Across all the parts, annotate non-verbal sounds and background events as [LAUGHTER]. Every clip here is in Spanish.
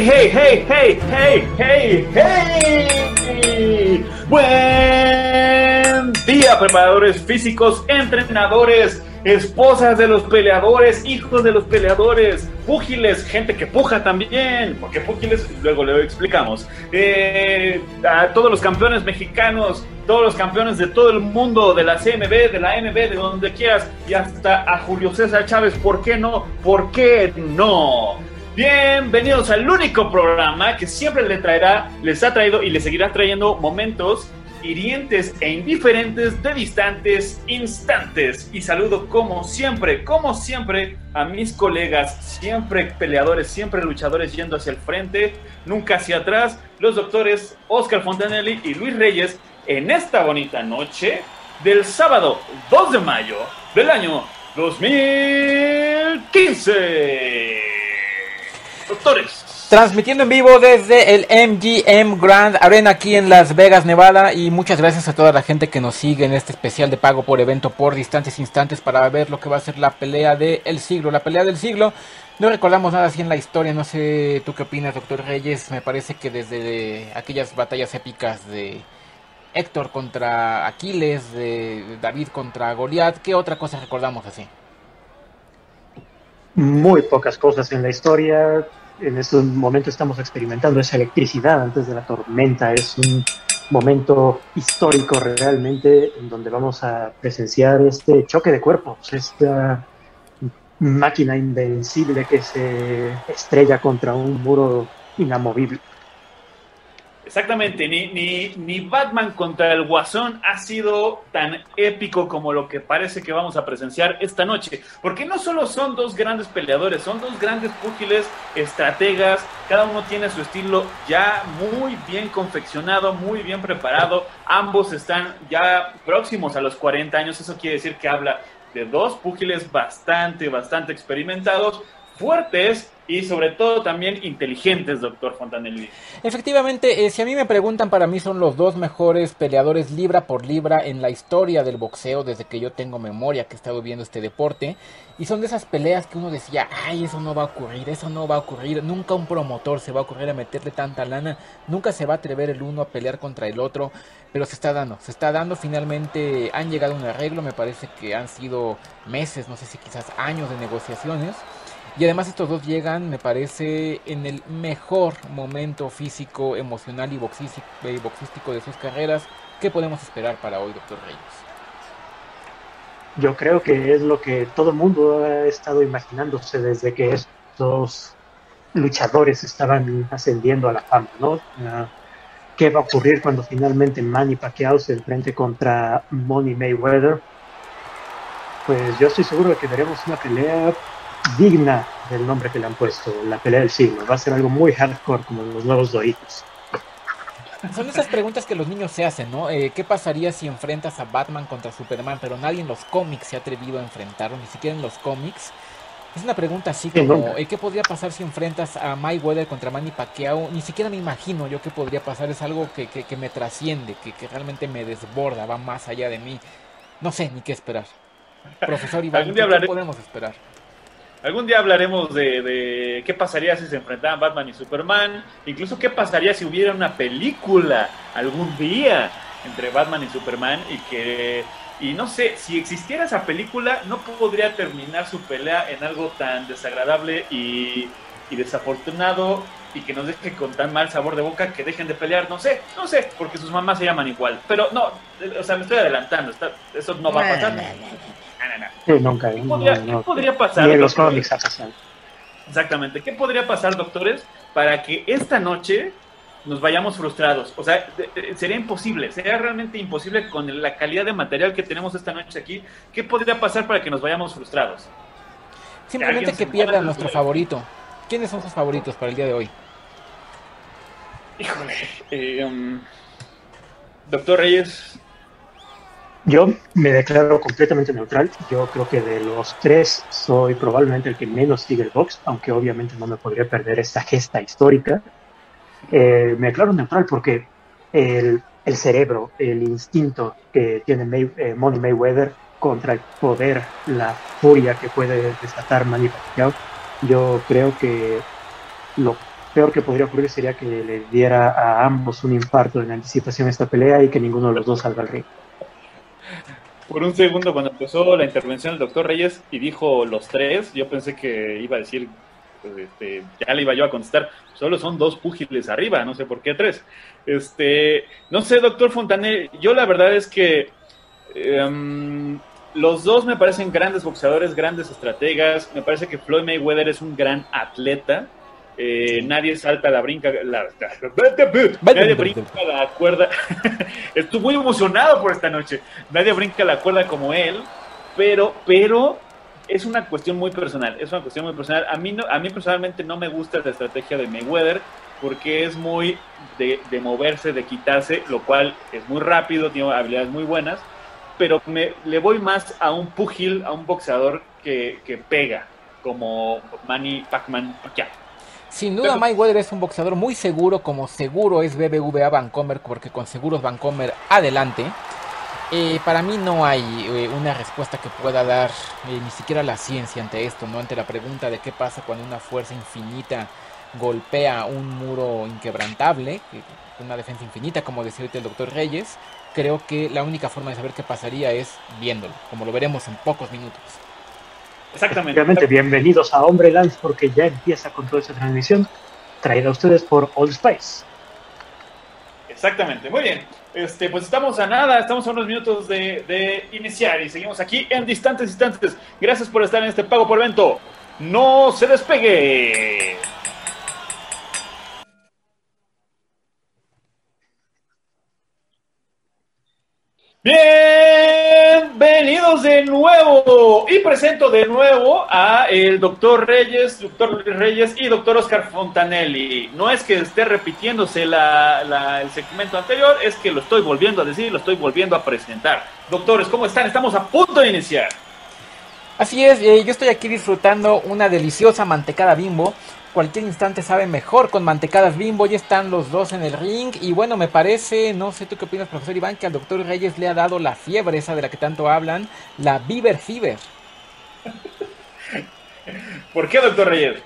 Hey, hey, hey, hey, hey, hey, hey. Buen día, preparadores físicos, entrenadores, esposas de los peleadores, hijos de los peleadores, púgiles, gente que puja también, porque púgiles, luego le explicamos. Eh, a todos los campeones mexicanos, todos los campeones de todo el mundo, de la CMB, de la NB, de donde quieras, y hasta a Julio César Chávez, ¿por qué no? ¿Por qué no? Bienvenidos al único programa que siempre le traerá, les ha traído y les seguirá trayendo momentos hirientes e indiferentes de distantes instantes. Y saludo como siempre, como siempre, a mis colegas, siempre peleadores, siempre luchadores yendo hacia el frente, nunca hacia atrás, los doctores Oscar Fontanelli y Luis Reyes, en esta bonita noche del sábado 2 de mayo del año 2015. Doctores. Transmitiendo en vivo desde el MGM Grand Arena aquí en Las Vegas, Nevada. Y muchas gracias a toda la gente que nos sigue en este especial de pago por evento por distantes instantes para ver lo que va a ser la pelea del siglo. La pelea del siglo. No recordamos nada así en la historia. No sé tú qué opinas, doctor Reyes. Me parece que desde aquellas batallas épicas de Héctor contra Aquiles, de David contra Goliat, ¿qué otra cosa recordamos así? Muy pocas cosas en la historia. En este momento estamos experimentando esa electricidad antes de la tormenta. Es un momento histórico realmente en donde vamos a presenciar este choque de cuerpos, esta máquina invencible que se estrella contra un muro inamovible. Exactamente, ni, ni, ni, Batman contra el Guasón ha sido tan épico como lo que parece que vamos a presenciar esta noche. Porque no solo son dos grandes peleadores, son dos grandes púgiles, estrategas, cada uno tiene su estilo ya muy bien confeccionado, muy bien preparado. Ambos están ya próximos a los 40 años, eso quiere decir que habla de dos púgiles bastante, bastante experimentados, fuertes y sobre todo también inteligentes, doctor Fontanelli. Efectivamente, eh, si a mí me preguntan, para mí son los dos mejores peleadores libra por libra en la historia del boxeo desde que yo tengo memoria que he estado viendo este deporte. Y son de esas peleas que uno decía, ay, eso no va a ocurrir, eso no va a ocurrir. Nunca un promotor se va a ocurrir a meterle tanta lana, nunca se va a atrever el uno a pelear contra el otro. Pero se está dando, se está dando, finalmente han llegado a un arreglo, me parece que han sido meses, no sé si quizás años de negociaciones. Y además estos dos llegan, me parece, en el mejor momento físico, emocional y boxístico de sus carreras. ¿Qué podemos esperar para hoy, doctor Reyes? Yo creo que es lo que todo el mundo ha estado imaginándose desde que estos luchadores estaban ascendiendo a la fama, ¿no? ¿Qué va a ocurrir cuando finalmente Manny Pacquiao se enfrente contra Money Mayweather? Pues yo estoy seguro de que veremos una pelea digna del nombre que le han puesto, la pelea del siglo. Va a ser algo muy hardcore como los nuevos Doritos. Son esas preguntas que los niños se hacen, ¿no? Eh, ¿Qué pasaría si enfrentas a Batman contra Superman, pero nadie en los cómics se ha atrevido a enfrentarlo, ni siquiera en los cómics? Es una pregunta así como, eh, ¿qué podría pasar si enfrentas a Mayweather contra Manny Pacquiao? Ni siquiera me imagino yo qué podría pasar, es algo que, que, me trasciende, que, que, realmente me desborda, va más allá de mí. No sé ni qué esperar. Profesor Iván, ¿qué podemos esperar? Algún día hablaremos de, qué pasaría si se enfrentaran Batman y Superman, incluso qué pasaría si hubiera una película algún día entre Batman y Superman y que y no sé, si existiera esa película no podría terminar su pelea en algo tan desagradable y, y desafortunado y que nos deje con tan mal sabor de boca que dejen de pelear, no sé, no sé, porque sus mamás se llaman igual, pero no, o sea, me estoy adelantando, eso no va a pasar. Nunca, ¿Qué, podría, pasar? Exactamente. ¿Qué podría pasar, doctores, para que esta noche nos vayamos frustrados? O sea, sería imposible, sería realmente imposible con la calidad de material que tenemos esta noche aquí. ¿Qué podría pasar para que nos vayamos frustrados? Simplemente que pierda nuestro favorito. ¿Quiénes son sus favoritos para el día de hoy? Híjole. Eh, um, doctor Reyes. Yo me declaro completamente neutral. Yo creo que de los tres soy probablemente el que menos sigue el box, aunque obviamente no me podría perder esta gesta histórica. Eh, me declaro neutral porque el, cerebro, el instinto que tiene eh, Money Mayweather contra el poder, la furia que puede desatar Manny Pacquiao, yo creo que lo peor que podría ocurrir sería que le diera a ambos un infarto en anticipación a esta pelea y que ninguno de los dos salga al ring. Por un segundo, cuando empezó la intervención del doctor Reyes y dijo los tres, yo pensé que iba a decir, pues, este, ya le iba yo a contestar, solo son dos púgiles arriba, no sé por qué tres. Este, no sé, doctor Fontané, yo la verdad es que um, los dos me parecen grandes boxeadores, grandes estrategas. Me parece que Floyd Mayweather es un gran atleta. Eh, nadie salta la brinca, la, nadie brinca la cuerda. [LAUGHS] Estoy muy emocionado por esta noche. Nadie brinca la cuerda como él, pero, pero es una cuestión muy personal. Es una cuestión muy personal. A mí, no, a mí personalmente no me gusta la estrategia de Mayweather porque es muy de, de moverse, de quitarse, lo cual es muy rápido, tiene habilidades muy buenas pero me, le voy más a un pugil, a un boxeador que, que pega, como Manny Pacman Pacquiao. Sin duda, pero, Mayweather es un boxeador muy seguro, como seguro es BBVA Vancomer, porque con seguros Vancomer adelante. Eh, para mí no hay eh, una respuesta que pueda dar eh, ni siquiera la ciencia ante esto, ¿no? Ante la pregunta de qué pasa cuando una fuerza infinita golpea un muro inquebrantable, una defensa infinita, como decía el doctor Reyes creo que la única forma de saber qué pasaría es viéndolo, como lo veremos en pocos minutos. Exactamente. Obviamente, bienvenidos a Hombre Lance porque ya empieza con toda esta transmisión, traída a ustedes por Old Spice. Exactamente, muy bien. Este, pues estamos a nada, estamos a unos minutos de, de iniciar y seguimos aquí en distantes instantes. Gracias por estar en este pago por evento. No se despegue. Bienvenidos de nuevo y presento de nuevo a el doctor Reyes, doctor Reyes y doctor Oscar Fontanelli. No es que esté repitiéndose la, la, el segmento anterior, es que lo estoy volviendo a decir, lo estoy volviendo a presentar. Doctores, ¿cómo están? Estamos a punto de iniciar. Así es, eh, yo estoy aquí disfrutando una deliciosa mantecada bimbo cualquier instante sabe mejor con mantecadas bimbo. Ya están los dos en el ring. Y bueno, me parece, no sé tú qué opinas, profesor Iván, que al doctor Reyes le ha dado la fiebre esa de la que tanto hablan, la Beaver Fever. [LAUGHS] ¿Por qué, doctor Reyes?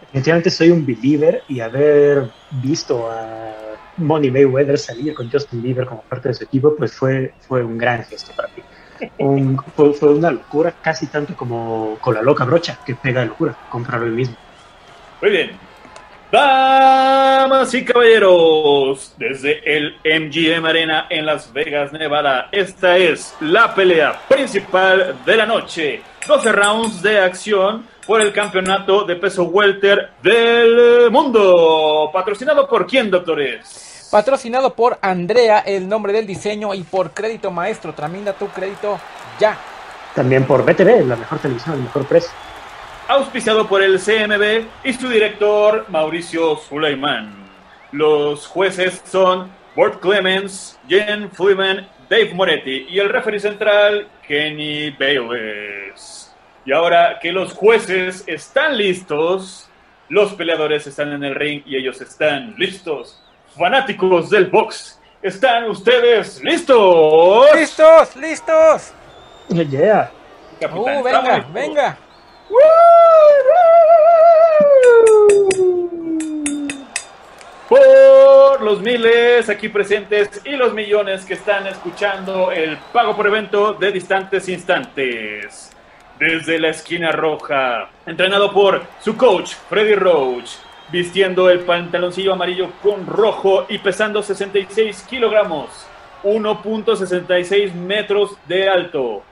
Definitivamente soy un believer y haber visto a Money Mayweather salir con Justin Bieber como parte de su equipo, pues fue, fue un gran gesto para mí. Un, fue, fue, una locura, casi tanto como con la loca brocha que pega de locura, comprarlo el mismo. Muy bien. Damas y caballeros, desde el MGM Arena en Las Vegas, Nevada, esta es la pelea principal de la noche. 12 rounds de acción por el campeonato de peso welter del mundo. ¿Patrocinado por quién, doctores? Patrocinado por Andrea, el nombre del diseño, y por Crédito Maestro. Tramina tu crédito ya. También por BTV, la mejor televisión, el mejor precio auspiciado por el CMB y su director Mauricio Suleiman. Los jueces son Burt Clemens, Jen Fleeman, Dave Moretti y el referee central Kenny Bayless. Y ahora que los jueces están listos, los peleadores están en el ring y ellos están listos. Fanáticos del box, ¿están ustedes listos? ¡Listos! ¡Listos! Yeah. Capitán, uh, venga, venga. Por los miles aquí presentes y los millones que están escuchando el pago por evento de distantes instantes. Desde la esquina roja, entrenado por su coach Freddy Roach, vistiendo el pantaloncillo amarillo con rojo y pesando 66 kilogramos, 1.66 metros de alto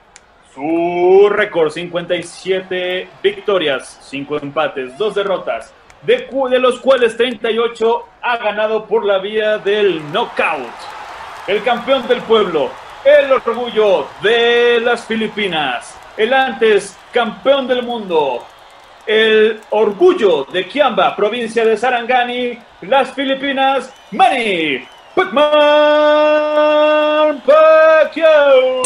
su récord, 57 victorias, 5 empates, 2 derrotas, de, los cuales 38 ha ganado por la vía del knockout. El campeón del pueblo, el orgullo de las Filipinas, el antes campeón del mundo, el orgullo de Kiamba, provincia de Sarangani, las Filipinas, Manny Pacman Pacquiao.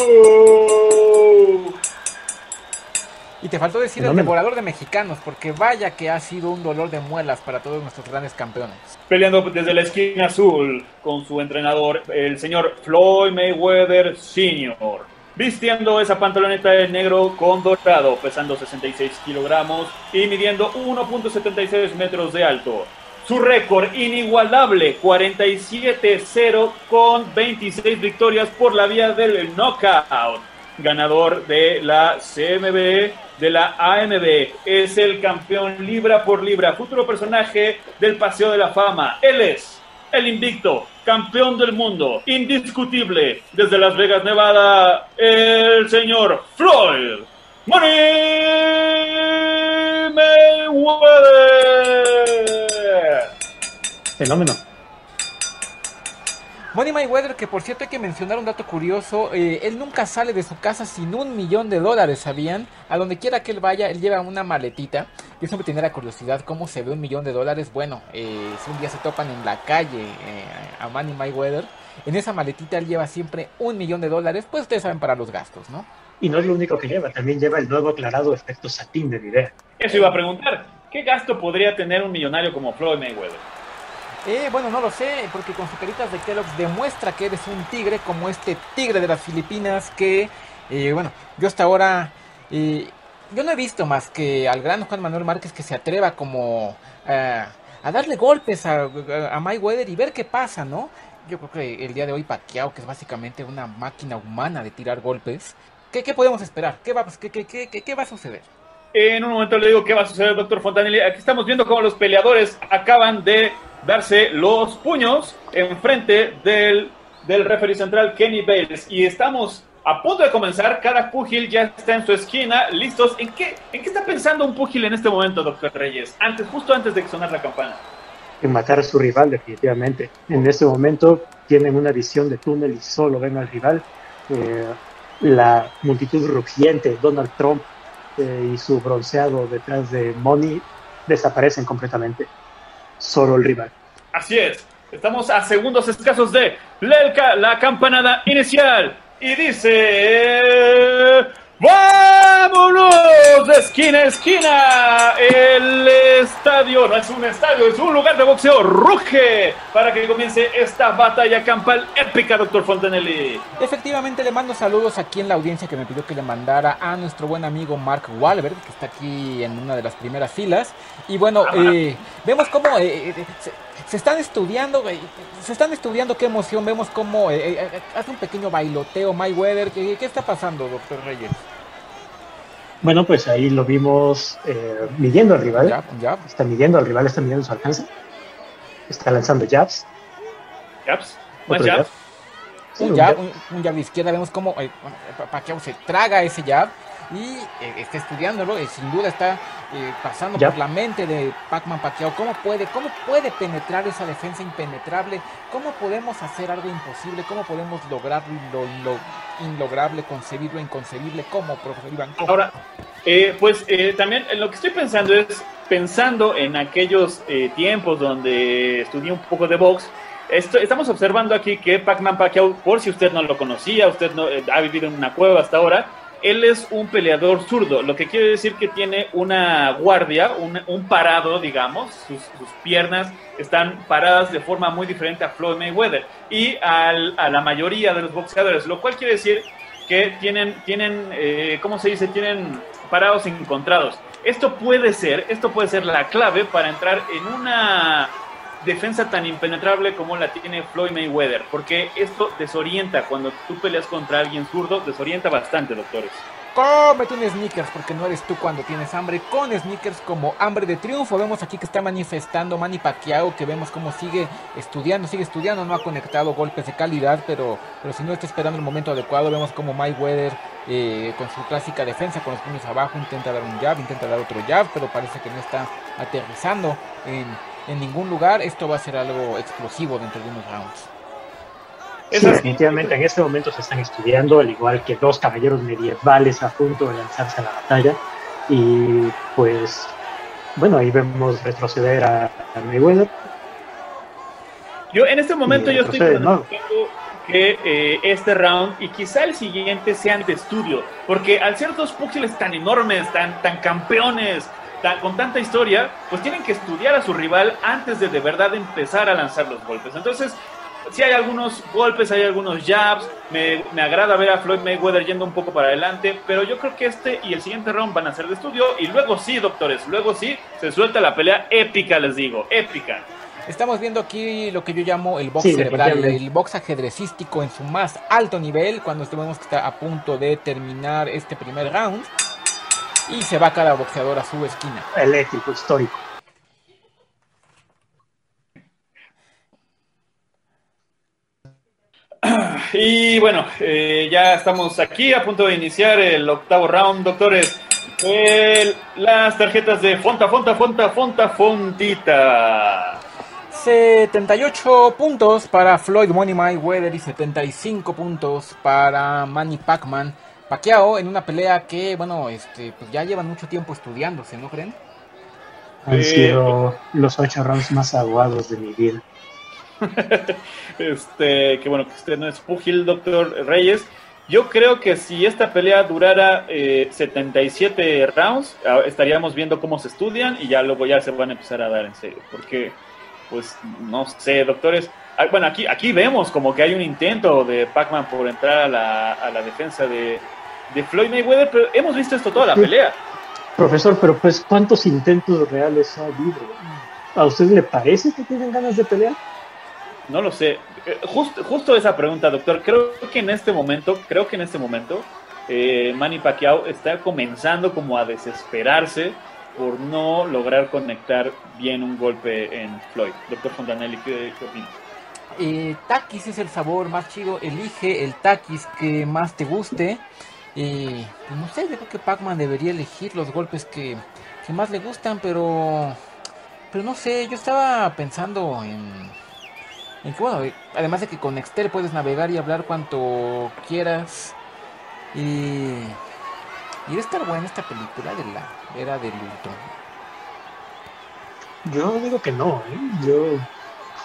Y te faltó decir el devorador de mexicanos, porque vaya que ha sido un dolor de muelas para todos nuestros grandes campeones. Peleando desde la esquina azul con su entrenador, el señor Floyd Mayweather Sr. Vistiendo esa pantaloneta de negro con dorado, pesando 66 kilogramos y midiendo 1.76 metros de alto. Su récord inigualable, 47-0 con 26 victorias por la vía del knockout. Ganador de la CMB de la AMB. Es el campeón libra por libra, futuro personaje del Paseo de la Fama. Él es el invicto, campeón del mundo, indiscutible, desde Las Vegas, Nevada, el señor Floyd Money Mayweather. Fenómeno. Money Mayweather, que por cierto hay que mencionar un dato curioso, eh, él nunca sale de su casa sin un millón de dólares, ¿sabían? A donde quiera que él vaya, él lleva una maletita. Yo siempre tenía la curiosidad cómo se ve un millón de dólares. Bueno, eh, si un día se topan en la calle eh, a Money Mayweather, en esa maletita él lleva siempre un millón de dólares, pues ustedes saben para los gastos, ¿no? Y no es lo único que lleva, también lleva el nuevo aclarado efecto satín de video. Eso iba a preguntar, ¿qué gasto podría tener un millonario como Floyd Mayweather? Eh, bueno, no lo sé, porque con su caritas de Kellogg's demuestra que eres un tigre, como este tigre de las Filipinas que, eh, bueno, yo hasta ahora, eh, yo no he visto más que al gran Juan Manuel Márquez que se atreva como a darle golpes a, a, Mayweather y ver qué pasa, ¿no? Yo creo que el día de hoy Pacquiao, que es básicamente una máquina humana de tirar golpes, ¿qué, podemos esperar? ¿Qué va, qué, qué, qué va a suceder? En un momento le digo qué va a suceder, doctor Fontanelli. Aquí estamos viendo cómo los peleadores acaban de darse los puños enfrente del, del referee central Kenny Bales. Y estamos a punto de comenzar. Cada púgil ya está en su esquina, listos. ¿En qué, ¿En qué está pensando un púgil en este momento, doctor Reyes? Antes, justo antes de sonar la campana. En matar a su rival, definitivamente. En este momento tienen una visión de túnel y solo ven al rival. Eh, la multitud rugiente, Donald Trump eh, y su bronceado detrás de Money desaparecen completamente solo el rival. Así es. Estamos a segundos escasos de Lelka, la campanada inicial. Y dice... ¡Vámonos! De esquina a esquina. El estadio no es un estadio, es un lugar de boxeo. Ruge para que comience esta batalla campal épica, doctor Fontanelli. Efectivamente, le mando saludos aquí en la audiencia que me pidió que le mandara a nuestro buen amigo Mark Wahlberg, que está aquí en una de las primeras filas. Y bueno, eh, vemos cómo. Eh, eh, se están estudiando, se están estudiando qué emoción, vemos cómo eh, eh, eh, hace un pequeño bailoteo Mayweather, ¿qué, ¿qué está pasando, doctor Reyes? Bueno, pues ahí lo vimos midiendo al rival, está midiendo al rival, está midiendo su alcance, está lanzando jabs. ¿Jabs? ¿Más jabs? Un, jab, un, jab de izquierda, vemos cómo eh, Pacquiao se traga ese jab y está estudiándolo, y sin duda está eh, pasando por la mente de Pac-Man Pacquiao, ¿cómo puede, cómo puede penetrar esa defensa impenetrable? ¿Cómo podemos hacer algo imposible? ¿Cómo podemos lograr lo, lo inlograble, concebir lo inconcebible? ¿Cómo, profesor Iván? Ahora, eh, pues eh, también lo que estoy pensando es, pensando en aquellos tiempos donde estudié un poco de box, estamos observando aquí que Pac-Man Pacquiao, por si usted no lo conocía, usted no ha vivido en una cueva hasta ahora, él es un peleador zurdo, lo que quiere decir que tiene una guardia, un, parado, digamos, sus, piernas están paradas de forma muy diferente a Floyd Mayweather y a la mayoría de los boxeadores, lo cual quiere decir que tienen, tienen eh, ¿cómo se dice? Tienen parados encontrados. Esto puede ser, esto puede ser la clave para entrar en una defensa tan impenetrable como la tiene Floyd Mayweather, porque esto desorienta cuando tú peleas contra alguien zurdo, desorienta bastante, doctores. Cómete un sneakers porque no eres tú cuando tienes hambre. Con sneakers como hambre de triunfo. Vemos aquí que está manifestando Manny Pacquiao, que vemos cómo sigue estudiando, sigue estudiando. No ha conectado golpes de calidad, pero, pero si no está esperando el momento adecuado, vemos como Mayweather eh, con su clásica defensa, con los puños abajo, intenta dar un jab, intenta dar otro jab, pero parece que no está aterrizando en en ningún lugar, esto va a ser algo explosivo dentro de unos rounds. definitivamente en este momento se están estudiando, al igual que dos caballeros medievales a punto de lanzarse a la batalla. Y pues bueno, ahí vemos retroceder a, a Mayweather. Yo en este momento yo estoy pronosticando que eh, este round y quizá el siguiente sean de estudio, porque al ser dos púgiles tan enormes, tan, tan campeones, tan- con tanta historia, pues tienen que estudiar a su rival antes de de verdad empezar a lanzar los golpes. Entonces, sí hay algunos golpes, hay algunos jabs, me, me agrada ver a Floyd Mayweather yendo un poco para adelante, pero yo creo que este y el siguiente round van a ser de estudio y luego sí, doctores, luego sí, se suelta la pelea épica, les digo, épica. Estamos viendo aquí lo que yo llamo el box Sí, cerebral, el box ajedrecístico en su más alto nivel, cuando estemos que está a punto de terminar este primer round. Y se va cada boxeador a su esquina. Eléctrico, histórico. Y bueno, eh, ya estamos aquí a punto de iniciar el octavo round, doctores. El- las tarjetas de Fonta, Fonta, Fonta, Fonta, Fontita. 78 puntos para Floyd Money Mayweather y 75 puntos para Manny Pacman. Pacquiao en una pelea que, bueno, este, pues ya llevan mucho tiempo estudiándose, ¿no creen? Han sido los ocho rounds más aguados de mi vida. [LAUGHS] Este, que bueno, que usted no es púgil, doctor Reyes. Yo creo que si esta pelea durara eh, 77 rounds, estaríamos viendo cómo se estudian y ya luego ya se van a empezar a dar en serio. Porque, pues, no sé, doctores. Ah, Bueno, aquí, aquí vemos como que hay un intento de Pac-Man por entrar a la, a la defensa de, de Floyd Mayweather, pero hemos visto esto toda la Sí. pelea. Profesor, pero pues, ¿cuántos intentos reales ha habido? ¿A usted le parece que tienen ganas de pelear? No lo sé. Eh, Justo, justo esa pregunta, doctor. Creo que en este momento, creo que en este momento, eh, Manny Pacquiao está comenzando como a desesperarse por no lograr conectar bien un golpe en Floyd. Doctor Fontanelli, ¿qué, qué opina? Eh, taquis es el sabor más chido. Elige el taquis que más te guste. Eh, pues no sé, yo creo que Pac-Man debería elegir los golpes que, que más le gustan, pero. Pero no sé, yo estaba pensando en. En que, bueno, además de que con Nextel puedes navegar y hablar cuanto quieras. Y. Y debe estar buena esta película de la era del Ultron. Yo digo que no, ¿eh? Yo.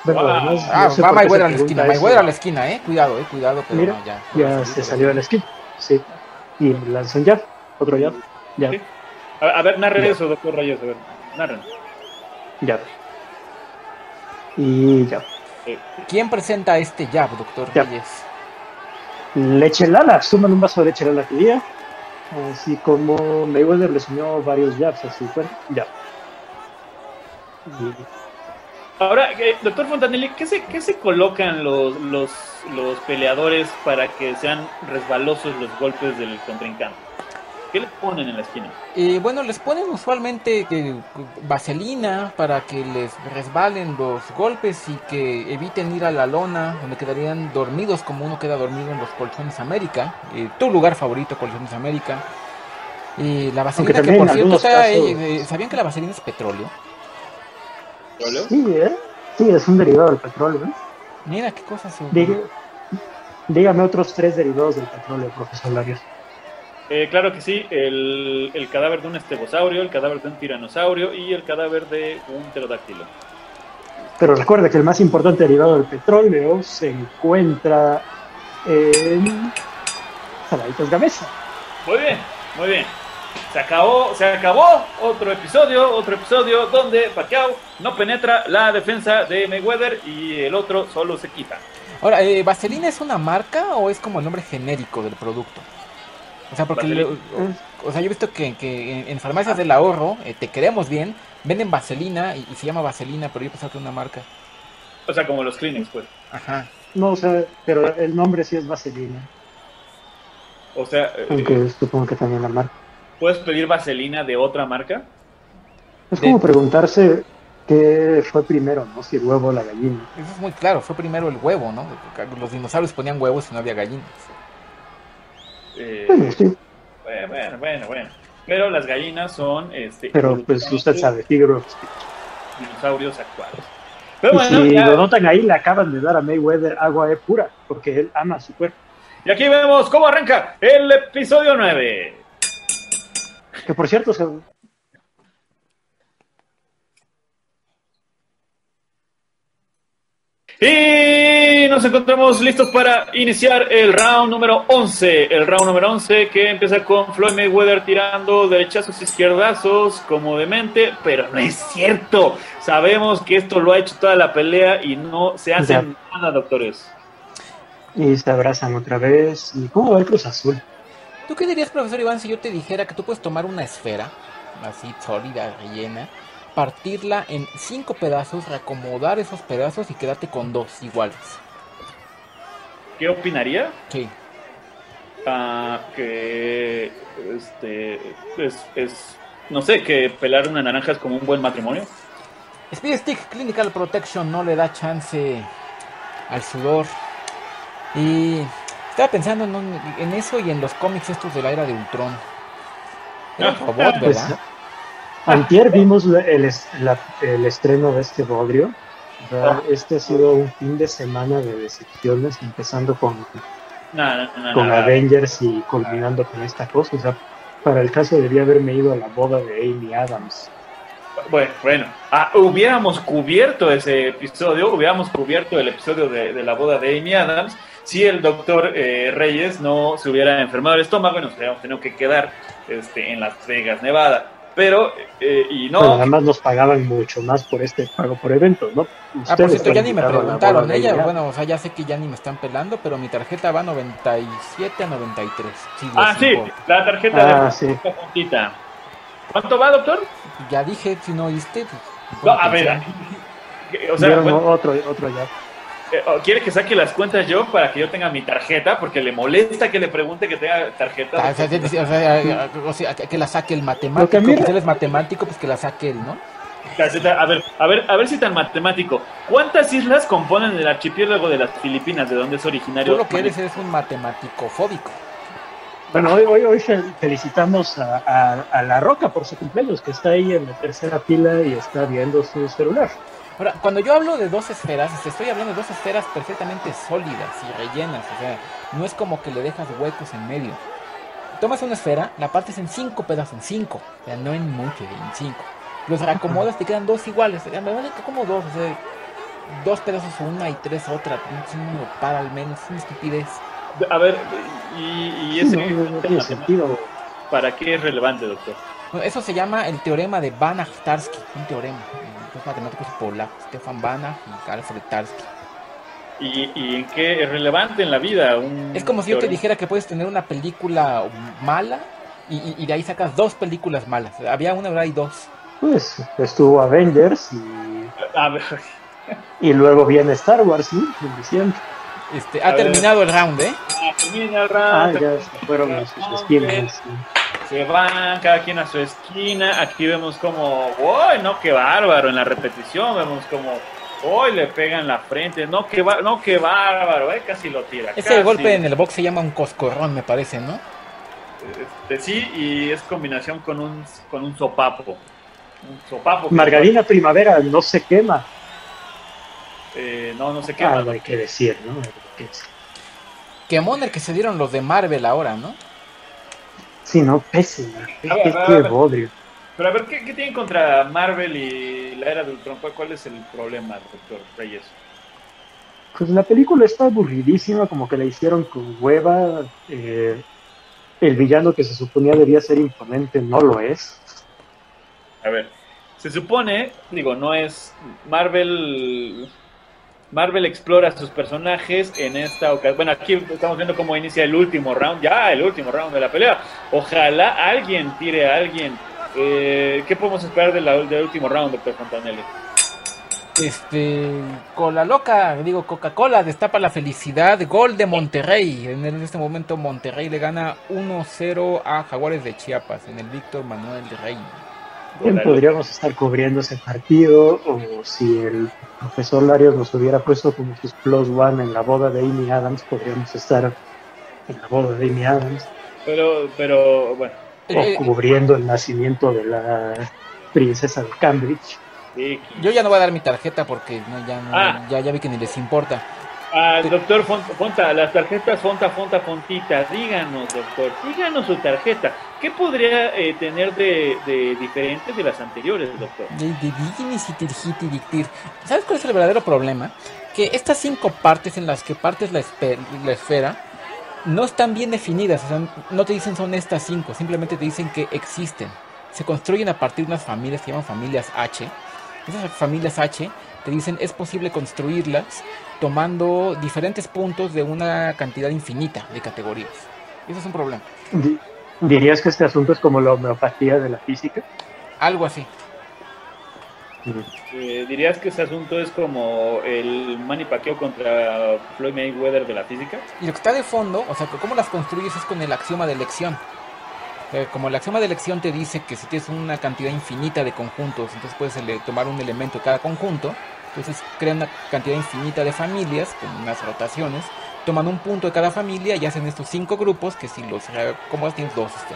Bueno, Wow. además, Ah, no sé va Mayweather a la esquina, Mayweather a la esquina, eh. Cuidado, eh, cuidado, pero Mira, no, ya. Ya se salió de la esquina, sí. Y lanzó un jab, otro jab, jab, Sí. A, a ver, narre eso, doctor Reyes. A ver, narren. jab. Y jab. Eh, ¿Quién presenta este jab, doctor Jab. Reyes? Leche Lala, suman un vaso de leche Lala que día. Así como Mayweather le sumió varios jabs, así fue, jab. Y Ahora, eh, doctor Fontanelli, ¿qué se, qué se colocan los, los, los peleadores para que sean resbalosos los golpes del contrincante? ¿Qué le ponen en la esquina? Eh, bueno, les ponen usualmente eh, vaselina para que les resbalen los golpes y que eviten ir a la lona, donde quedarían dormidos como uno queda dormido en los colchones América. Eh, tu lugar favorito, colchones América. Eh, la vaselina, que por cierto, casos- eh, eh, ¿sabían que la vaselina es petróleo? Sí, ¿eh? Sí, es un derivado del petróleo, ¿eh? Mira qué cosas. eh. Diga- dígame otros tres derivados del petróleo, profesor Larios. Eh, claro que sí, el, el cadáver de un estegosaurio, el cadáver de un tiranosaurio y el cadáver de un pterodáctilo. Pero recuerda que el más importante derivado del petróleo se encuentra en Saladitos Gamesa. Muy bien, muy bien. Se acabó, se acabó otro episodio, otro episodio donde Pacquiao no penetra la defensa de Mayweather y el otro solo se quita. Ahora, eh, ¿Vaselina es una marca o es como el nombre genérico del producto? O sea, porque o, o sea, yo he visto que, que en, en farmacias del ahorro, eh, te queremos bien, venden vaselina y, y se llama vaselina, pero yo pensaba que era una marca. O sea, como los Kleenex, pues. Ajá. No, o sea, pero el nombre sí es vaselina. O sea, eh, Aunque supongo que también la marca. ¿Puedes pedir vaselina de otra marca? Es De- como preguntarse qué fue primero, ¿no? Si el huevo o la gallina. Eso es muy claro, fue primero el huevo, ¿no? Los dinosaurios ponían huevos y no había gallinas. Eh, Bueno, sí, bueno, bueno, bueno, bueno. Pero las gallinas son este, pero pues usted sabe, speech. dinosaurios actuales. Pero Y bueno, si ya- lo notan ahí, le acaban de dar a Mayweather agua de pura, porque él ama su cuerpo. y aquí vemos cómo arranca el episodio 9. Por cierto, se... Y nos encontramos listos para iniciar el round número 11. El round número 11 que empieza con Floyd Mayweather tirando derechazos izquierdazos como demente, pero no es cierto. Sabemos que esto lo ha hecho toda la pelea y no se hace nada, doctores. Y se abrazan otra vez. ¿Y cómo va el Cruz Azul? ¿Tú qué dirías, profesor Iván, si yo te dijera que tú puedes tomar una esfera, así sólida, rellena, partirla en cinco pedazos, reacomodar esos pedazos y quedarte con dos iguales? ¿Qué opinaría? Sí. Ah, que este es, es no sé, que pelar una naranja es como un buen matrimonio. Speed Stick Clinical Protection no le da chance al sudor. Y estaba pensando en, un- en eso y en los cómics estos de la era de Ultron. Era un [LAUGHS] robot, Pues, ¿verdad? antier vimos el, es- la- el estreno de este bodrio. ¿verdad? Este ha sido un fin de semana de decepciones, empezando con. Avengers y culminando con esta cosa. O sea, para el caso debía haberme ido a la boda de Amy Adams. Bueno, bueno. Ah, hubiéramos cubierto ese episodio, hubiéramos cubierto el episodio de, de la boda de Amy Adams si el doctor eh, Reyes no se hubiera enfermado el estómago y nos hubiéramos tenido que quedar este, en Las Vegas, Nevada. Pero, eh, y no, Bueno, además nos pagaban mucho más por este pago por evento, ¿no? Ah, por cierto, ya ni me preguntaron. Ella, bueno, o sea, ya sé que ya ni me están pelando, pero mi tarjeta va 97 a 93. Sí, ah, sí, la tarjeta Ah, de sí. puntita. ¿Cuánto va, doctor? Ya dije, si no oíste. pues, No, a ver, [LAUGHS] o sea, bueno, otro, otro ya. Eh, oh, quiere que saque las cuentas yo para que yo tenga mi tarjeta, porque le molesta que le pregunte que tenga tarjeta. Ah, o sea, o sea, o sea, o sea, que la saque el matemático, Lo que a mí- pues él es matemático, pues que la saque él, ¿no? A ver, a ver, a ver si tan matemático. ¿Cuántas islas componen el archipiélago de las Filipinas, de donde es originario? Tú lo que eres es un matemático fóbico. Bueno, hoy, hoy, hoy fel- felicitamos a, La Roca por su cumpleaños, que está ahí en la tercera fila y está viendo su celular. Ahora, cuando yo hablo de dos esferas, estoy hablando de dos esferas perfectamente sólidas y rellenas, o sea, no es como que le dejas huecos en medio. Tomas una esfera, la partes en cinco pedazos, en cinco, o sea, no en mucho, en cinco. Los reacomodas, te quedan dos iguales, me vale como dos, o sea, dos pedazos una y tres otra, un número par al menos, una estupidez. A ver, y, y Sí, ese no, no, no tiene sentido. ¿para qué es relevante, doctor? Eso se llama el teorema de Banach-Tarski, un teorema. Los matemáticos polacos, Stefan Banach y Alfred Tarski. ¿Y, y en qué es relevante en la vida? Un Es como si yo te dijera que puedes tener una película mala y, y- y de ahí sacas dos películas malas. Había una, ahora hay dos. Pues estuvo Avengers y, A ver, y luego viene Star Wars, ¿no? En diciembre. Este, A ha ver. terminado el round, ¿eh? termina el Ah, round, ya se fueron a sus esquinas. sí. se van cada quien a su esquina. Aquí vemos como, ¡uy! No, qué bárbaro! En la repetición vemos como, ¡uy! Le pegan la frente. No, qué, no, qué bárbaro! ¿eh? Casi lo tira. Ese casi. golpe en el box se llama un coscorrón, me parece, ¿no? Este, sí, y es combinación con un, con un sopapo. Un sopapo. que- Margarina Primavera no se quema. Eh, no, no sé qué. Ah, más. no hay que decir, ¿no? Que decir. Quemón el que se dieron los de Marvel ahora, ¿no? Sí, no, pésima. A ver, Qué, a ver, qué a ver. bodrio. Pero a ver, ¿qué, qué tienen contra Marvel y la era de Ultron? ¿Cuál, cuál es el problema, doctor Reyes? Pues la película está aburridísima, como que la hicieron con hueva. eh, el villano que se suponía debía ser imponente no lo es. A ver, se supone, digo, no es Marvel. Marvel explora sus personajes en esta ocasión. Bueno, aquí estamos viendo cómo inicia el último round, ya el último round de la pelea. Ojalá alguien tire a alguien. Eh, ¿Qué podemos esperar del último round, doctor Fontanelli? Este, Cola Loca, digo Coca-Cola, destapa la felicidad. Gol de Monterrey. En este momento Monterrey le gana 1-0 a Jaguares de Chiapas en el Víctor Manuel de Rey. Bien, podríamos estar cubriendo ese partido, o si el profesor Larios nos hubiera puesto como sus plus one en la boda de Amy Adams, podríamos estar en la boda de Amy Adams, Pero, pero, bueno. Eh, o cubriendo el nacimiento de la princesa de Cambridge. Yo ya no voy a dar mi tarjeta porque no, ya, no- Ah. ya, ya vi que ni les importa. Ah, doctor Font- Fonta, las tarjetas Fonta, Fonta, Fontita, díganos, doctor, díganos su tarjeta. ¿Qué podría eh, tener de, de, diferente de las anteriores, doctor? De, de ¿Sabes cuál es el verdadero problema? Que estas cinco partes en las que partes la, la esfera no están bien definidas, o sea, no te dicen son estas cinco, simplemente te dicen que existen. Se construyen a partir de unas familias que llaman familias H. Esas familias H te dicen es posible construirlas tomando diferentes puntos de una cantidad infinita de categorías. Eso es un problema. ¿Dirías que este asunto es como la homeopatía de la física? Algo así. Eh, ¿Dirías que ese asunto es como el Manny Pacquiao contra Floyd Mayweather de la física? Y lo que está de fondo, o sea, cómo las construyes es con el axioma de elección. como el axioma de elección te dice que si tienes una cantidad infinita de conjuntos, entonces puedes tomar un elemento de cada conjunto, entonces crea una cantidad infinita de familias con unas rotaciones, toman un punto de cada familia y hacen estos cinco grupos que si los como tienes dos este.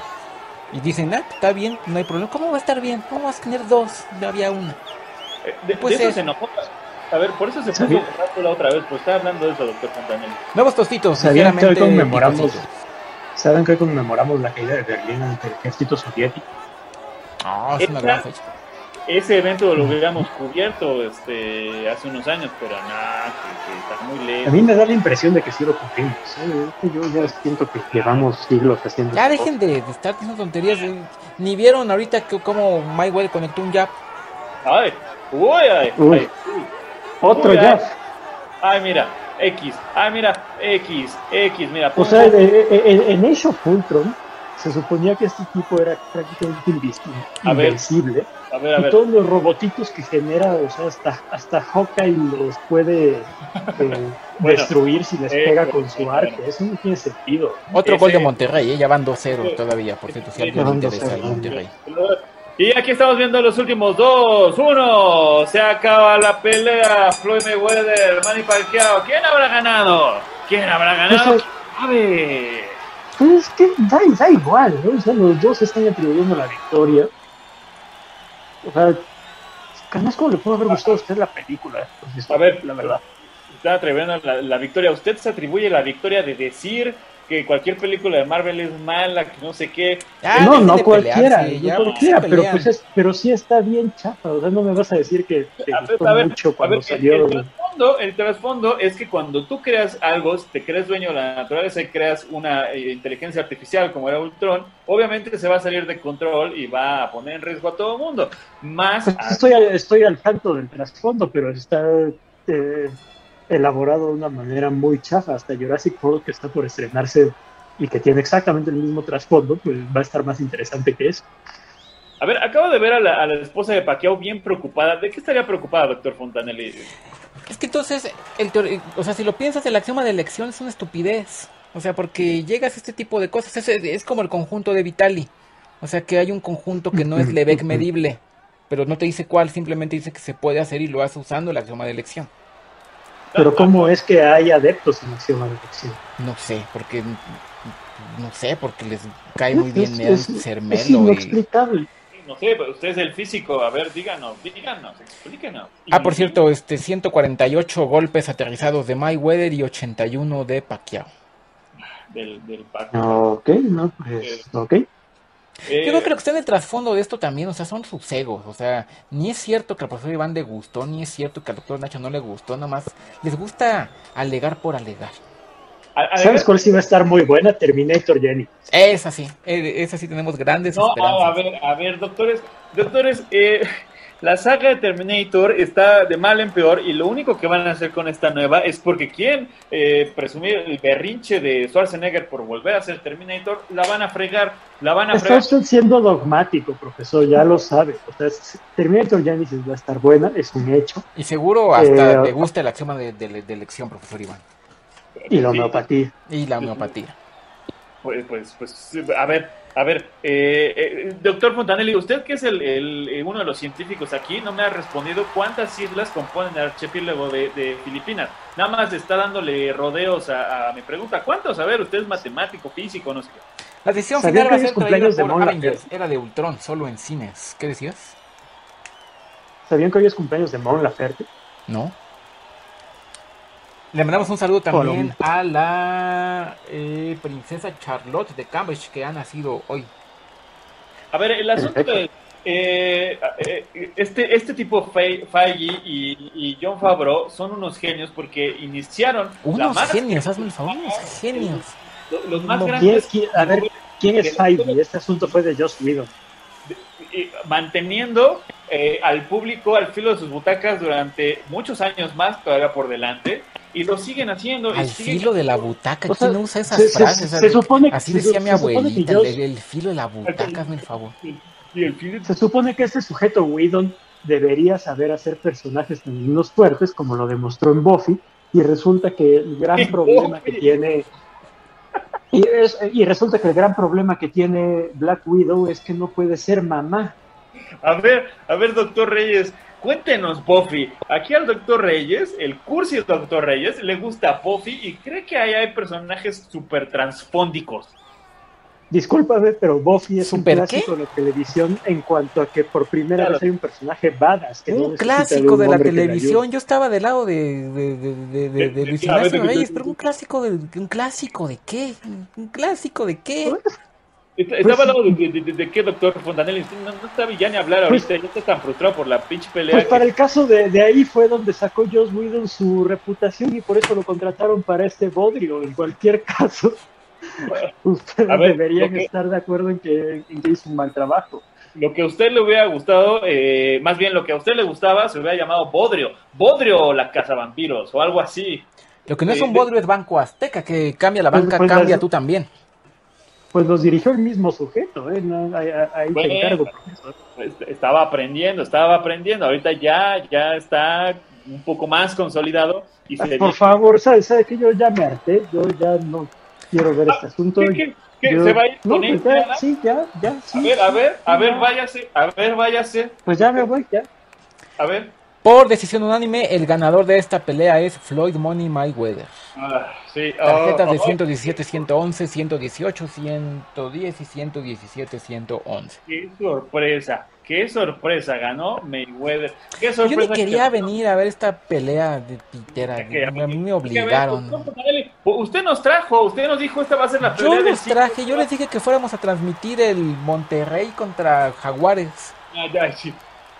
y dicen ah está bien no hay problema. Cómo va a estar bien cómo vas a tener dos no había una eh, de, pues eso se enojó. A ver por eso se puso la otra vez pues estaba hablando de eso doctor Fontanelli nuevos tostitos ¿Saben que hoy conmemoramos saben que hoy conmemoramos la caída de Berlín ante el ejército soviético ah es una gran fecha ese evento lo hubiéramos cubierto este, hace unos años, pero nada, que, está muy lejos. A mí me da la impresión de que sí lo cubrimos. ¿eh? Yo ya siento que llevamos siglos haciendo Ya dejen de, estar diciendo tonterías. Ni vieron ahorita que, cómo Mayweather conectó un jab. Ay, uy, ay, uy. Otro jab. Ay, mira, X. Ay, mira, X, X, mira. O sea, en Age of Ultron se suponía que este tipo era prácticamente invencible. A ver, a ver, y todos los robotitos que genera, o sea, hasta, hasta Hawkeye los puede eh, [LAUGHS] destruir si les pega con su arco. Eso no tiene sentido. Otro gol de Monterrey, ¿eh? ya van 2-0 todavía, por cierto, si alguien interesa Monterrey. Y aquí estamos viendo los últimos dos. Uno, se acaba la pelea. Floyd Mayweather, Manny Pacquiao. ¿Quién habrá ganado? ¿Quién habrá ganado? A ver. Pues es que da, da igual, ¿no? O sea, los dos están atribuyendo la victoria. O sea, además, ¿cómo le pudo haber gustado a usted la película? Pues, a ver, la verdad. Está atribuyendo la, la victoria. Usted se atribuye la victoria de decir que cualquier película de Marvel es mala, que no sé qué. no, no cualquiera, no cualquiera, pero pues es, pero sí está bien chafa, o sea, no me vas a decir que te gustó mucho cuando salió. El, trasfondo, el trasfondo es que cuando tú creas algo, te crees dueño de la naturaleza y creas una eh, inteligencia artificial como era Ultron, obviamente se va a salir de control y va a poner en riesgo a todo el mundo. Más pues estoy, estoy al tanto del trasfondo, pero está eh, elaborado de una manera muy chafa. Hasta Jurassic World, que está por estrenarse y que tiene exactamente el mismo trasfondo, pues va a estar más interesante que eso. A ver, acabo de ver a la, esposa de Pacquiao bien preocupada. ¿De qué estaría preocupada, doctor Fontanelli? Es que entonces, el o sea, si lo piensas, el axioma de elección es una estupidez. O sea, porque llegas a este tipo de cosas. Es, es como el conjunto de Vitali. O sea, que hay un conjunto que no es Lebec medible, pero no te dice cuál, simplemente dice que se puede hacer y lo hace usando el axioma de elección. Pero ¿cómo es que hay adeptos en acción de elección? No sé, porque no sé, porque les cae muy bien es, ser melo. Es inexplicable. No sé, pero usted es el físico, a ver, díganos, díganos, explíquenos. Ah, por cierto, este 148 golpes aterrizados de Mayweather y 81 de Pacquiao. Del, del Pacquiao. Ok, no, pues, ok. Yo creo que está en el trasfondo de esto también, o sea, son sus egos. O sea, ni es cierto que al profesor Iván le gustó, ni es cierto que al doctor Nacho no le gustó, nada más les gusta alegar por alegar. ¿Sabes cuál sí va a estar muy buena? Terminator Jenny. Esa sí, eh, esa sí tenemos grandes no, A ver, a ver, doctores, doctores, eh, la saga de Terminator está de mal en peor y lo único que van a hacer con esta nueva es porque quieren eh, presumir el berrinche de Schwarzenegger por volver a ser Terminator, la van a fregar, la van a Está usted siendo dogmático, profesor, ya lo sabe. O sea, Terminator Genesis va a estar buena, es un hecho. Y seguro hasta eh, le gusta el axioma de, elección, profesor Iván. Y la homeopatía. Y la homeopatía. Pues, pues, pues, a ver, a ver, eh, eh, doctor Fontanelli, usted que es el, eh, uno de los científicos aquí, no me ha respondido cuántas islas componen el archipiélago de, Filipinas. Nada más está dándole rodeos a, mi pregunta. ¿Cuántos? A ver, usted es matemático, físico, no sé qué. La decisión final va a ser traída por Avengers. Era de Ultron, solo en cines. ¿Qué decías? ¿Sabían que hoy es cumpleaños de Mon Laferte? No. Le mandamos un saludo también a la eh, princesa Charlotte de Cambridge que ha nacido hoy. A ver, el asunto es, eh, eh, este, este tipo Feige y, y, John Favreau son unos genios porque iniciaron... Unos genios, hazme el favor, unos [LAUGHS] genios. Los, más grandes... a ver, ¿quién es Feige? Este asunto fue de Joss Whedon. Manteniendo eh, al público al filo de sus butacas durante muchos años más todavía por delante y lo siguen haciendo. Al filo de la butaca, ¿quién no usa esas frases? Se, supone, así decía mi abuelita, el, filo de la butaca, hazme el favor. Se supone que este sujeto Whedon debería saber hacer personajes femeninos fuertes, como lo demostró en Buffy, y resulta que el gran [LAUGHS] problema que tiene y, y, resulta que el gran problema que tiene Black Widow es que no puede ser mamá. A ver, a ver, doctor Reyes, cuéntenos, Buffy. Aquí al doctor Reyes, el cursi doctor Reyes, le gusta Buffy y cree que ahí hay personajes súper transfóndicos. Discúlpame, pero Buffy es un clásico de la televisión en cuanto a que por primera vez hay un personaje badass. Que un clásico de, la televisión. Yo estaba del lado de, de, de, Luis Ignacio Reyes, pero un clásico de, un clásico de qué? ¿Un clásico de qué? Estaba pues al lado de, qué, doctor Fontanelli. No, no está ya ni hablar pues ahorita, ya está tan frustrado por la pinche pelea. Pues para el caso de, ahí fue donde sacó Joss Whedon su reputación y por eso lo contrataron para este bodrio. En cualquier [LAUGHS] caso, ustedes deberían estar de acuerdo en que, hizo un mal trabajo. Lo que a usted le hubiera gustado, eh, más bien lo que a usted le gustaba, se hubiera llamado Bodrio. Bodrio la Casa Vampiros o algo así. Lo que no es un Bodrio es Banco Azteca, que cambia la banca, cambia tú también pues los dirigió el mismo sujeto, ¿eh? ahí, te encargo, pues, Estaba aprendiendo, estaba aprendiendo, ahorita ya, ya está un poco más consolidado. Y Por favor, ¿sabes sabe que yo ya me harté? Yo ya no quiero ver este asunto. ¿Qué, ¿Se va a ir con pues ya, Sí, ya, ya, sí. A ver, a ver, a ver, váyase, a ver, váyase. Pues ya me voy, ya. A ver. Por decisión unánime, el ganador de esta pelea es Floyd Money Mayweather. Ah, sí. Tarjetas de 117, 111, 118, 110 y 117, 111. Qué sorpresa, qué sorpresa ganó Mayweather. Qué sorpresa. Yo ni quería venir a ver esta pelea de pitera. A mí me obligaron. Usted nos trajo, usted nos dijo esta va a ser la pelea. Yo los traje, yo les dije que fuéramos a transmitir el Monterrey contra Jaguares. Ah, ya, sí.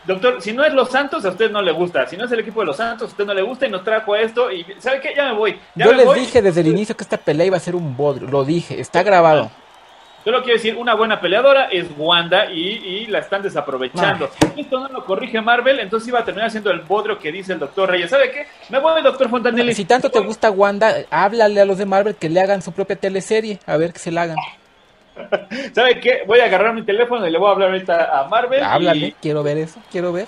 Doctor, si no es Los Santos, a usted no le gusta. Si no es el equipo de Los Santos, a usted no le gusta y nos trajo esto. Y ¿sabe qué? Ya me voy. Yo les dije desde el inicio que esta pelea iba a ser un bodrio. Lo dije, está grabado. Yo lo quiero decir, una buena peleadora es Wanda y, la están desaprovechando. Esto no lo corrige Marvel, entonces iba a terminar siendo el bodrio que dice el doctor Reyes. ¿Sabe qué? Me voy, doctor Fontanelli. Si tanto te gusta Wanda, háblale a los de Marvel que le hagan su propia teleserie. A ver que se la hagan. [LAUGHS] ¿Sabe qué? Voy a agarrar mi teléfono y le voy a hablar ahorita a Marvel. Háblale, quiero ver eso, quiero ver.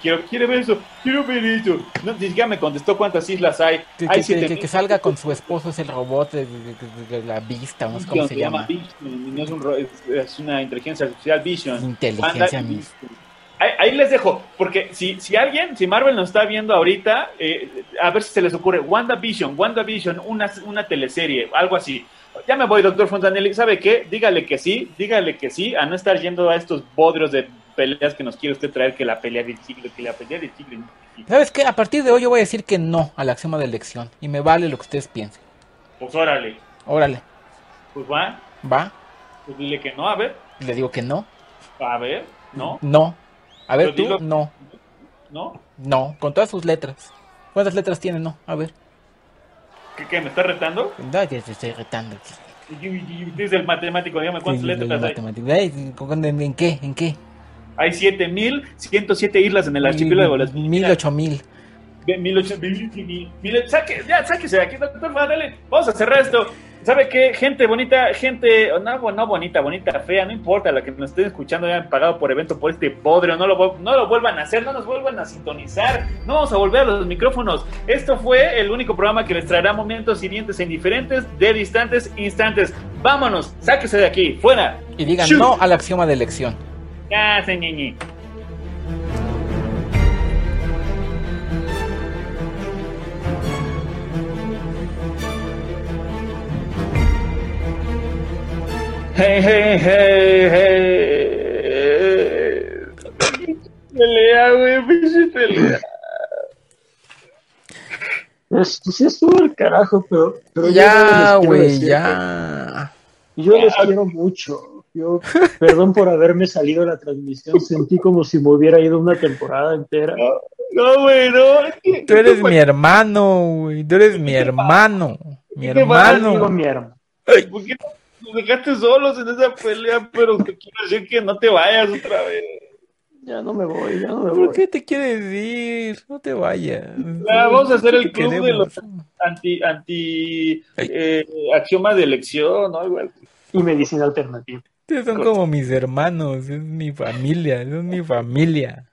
quiero, quiero ver eso, quiero ver eso. No, ni siquiera me contestó cuántas islas hay. Que, hay que, que, salga con su esposo, es el robot de, la vista, no sé cómo se, llama. no es, un, es, una inteligencia artificial Vision. Inteligencia Ahí, ahí, les dejo, porque si, si alguien, si Marvel nos está viendo ahorita, eh, a ver si se les ocurre, WandaVision, WandaVision, una, una teleserie, algo así ya me voy, doctor Fontanelli. ¿Sabe qué? Dígale que sí, dígale que sí, a no estar yendo a estos bodrios de peleas que nos quiere usted traer, que la pelea del siglo, que la pelea del siglo. ¿Sabes qué? A partir de hoy yo voy a decir que no a la axioma de elección. Y me vale lo que ustedes piensen. Pues órale. Órale. Pues va. Va. Pues dile que no, a ver. Le digo que no. A ver, no. No. A ver, tú, no. ¿No? No, con todas sus letras. ¿Cuántas letras tiene? No, a ver. ¿Qué, qué me está retando? No, te estoy retando. Es el matemático, dígame cuántas sí, letras hay. ¿En qué? ¿En qué? Hay 7107 islas en el archipiélago de las Mil, ocho mil. Mil, ocho mil, saque, ya, sáquese de aquí, doctor, dale, vamos a cerrar esto. ¿Sabe qué? Gente bonita, gente, no, no bonita, bonita, fea, no importa, la que nos estén escuchando ya han pagado por evento por este podrio, no lo, no lo vuelvan a hacer, no nos vuelvan a sintonizar, no vamos a volver a los micrófonos. Esto fue el único programa que les traerá momentos hirientes e indiferentes de distantes instantes. Vámonos, sáquese de aquí, fuera. Y digan no al axioma de elección. Ya, ñiñi. Hey, hey, hey, hey. Pelea, güey, pinche pelea. Esto sí estuvo el carajo, pero, pero ya, güey, ya. Yo les quiero mucho. Yo, perdón por haberme salido de la transmisión, sentí como si me hubiera ido una temporada entera. No, güey, no. Tú eres ¿qué mi hermano, güey. Tú eres mi hermano. Mi ¿Qué pasa, Digo, hermano. mi hermano. ¿Por nos dejaste solos en esa pelea? Pero te quiero decir que no te vayas otra vez. Ya no me voy, ya no me ¿Por voy. qué te quieres ir? No te vayas. Ya, vamos a hacer el club de los anti, anti eh, axiomas de elección, ¿no? Igual. Y medicina alternativa. Ustedes son como mis hermanos. Es mi familia. Es mi familia.